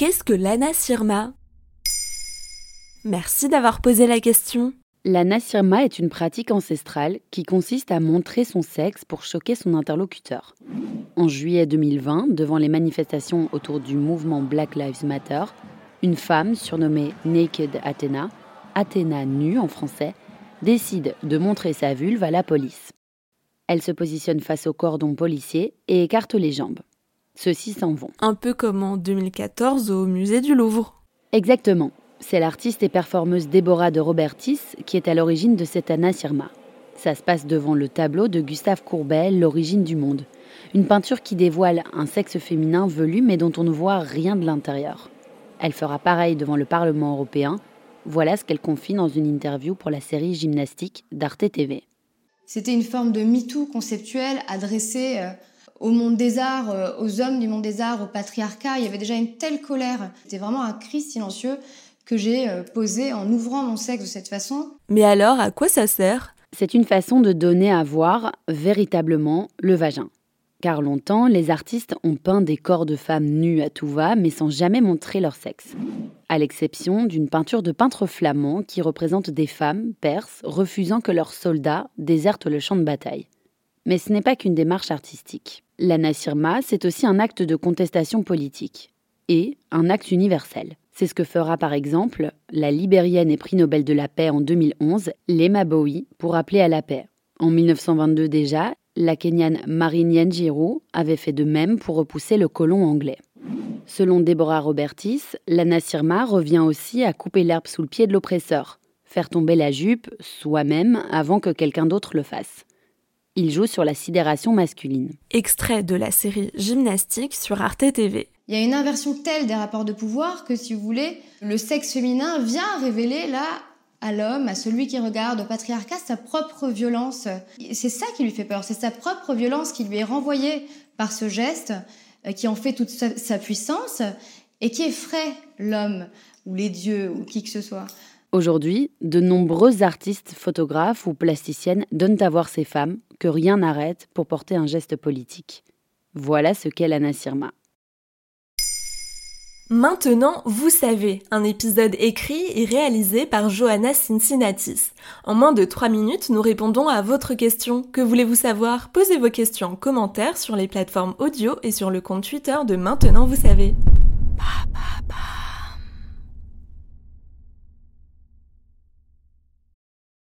qu'est-ce que l'Anna Sirma? Merci d'avoir posé la question. L'Anna Sirma est une pratique ancestrale qui consiste à montrer son sexe pour choquer son interlocuteur. En juillet 2020, devant les manifestations autour du mouvement Black Lives Matter, une femme surnommée Naked Athena, Athéna nue en français, décide de montrer sa vulve à la police. Elle se positionne face au cordon policier et écarte les jambes. Ceux-ci s'en vont. Un peu comme en 2014 au musée du Louvre. Exactement. C'est l'artiste et performeuse Déborah de Robertis qui est à l'origine de cette Anna Sirma. Ça se passe devant le tableau de Gustave Courbet, L'origine du monde. Une peinture qui dévoile un sexe féminin velu mais dont on ne voit rien de l'intérieur. Elle fera pareil devant le Parlement européen. Voilà ce qu'elle confie dans une interview pour la série gymnastique d'Arte TV. C'était une forme de MeToo conceptuel adressée euh, au monde des arts, euh, aux hommes du monde des arts, au patriarcat. Il y avait déjà une telle colère. C'était vraiment un cri silencieux que j'ai euh, posé en ouvrant mon sexe de cette façon. Mais alors, à quoi ça sert? C'est une façon de donner à voir véritablement le vagin. Car longtemps, les artistes ont peint des corps de femmes nues à tout va, mais sans jamais montrer leur sexe à l'exception d'une peinture de peintre flamand qui représente des femmes perses refusant que leurs soldats désertent le champ de bataille. Mais ce n'est pas qu'une démarche artistique. L'anasirma, c'est aussi un acte de contestation politique et un acte universel. C'est ce que fera par exemple la libérienne et prix Nobel de la paix en 2011, Lema Bowie, pour appeler à la paix. En 1922 déjà, la Kenyane Marine Yanjiru avait fait de même pour repousser le colon anglais. Selon Deborah Robertis, l'Anna Sirma revient aussi à couper l'herbe sous le pied de l'oppresseur, faire tomber la jupe soi-même avant que quelqu'un d'autre le fasse. Il joue sur la sidération masculine. Extrait de la série Gymnastique sur Arte TV. Il y a une inversion telle des rapports de pouvoir que, si vous voulez, le sexe féminin vient révéler là à l'homme, à celui qui regarde, au patriarcat, sa propre violence. C'est ça qui lui fait peur, c'est sa propre violence qui lui est renvoyée par ce geste euh, qui en fait toute sa, puissance et qui effraie l'homme ou les dieux ou qui que ce soit. Aujourd'hui, de nombreux artistes, photographes ou plasticiennes donnent à voir ces femmes que rien n'arrête pour porter un geste politique. Voilà ce qu'est l'Anna Sirma. Maintenant, vous savez, un épisode écrit et réalisé par Johanna Cincinnatis. En moins de 3 minutes, nous répondons à votre question. Que voulez-vous savoir? Posez vos questions en commentaire sur les plateformes audio et sur le compte Twitter de Maintenant, vous savez.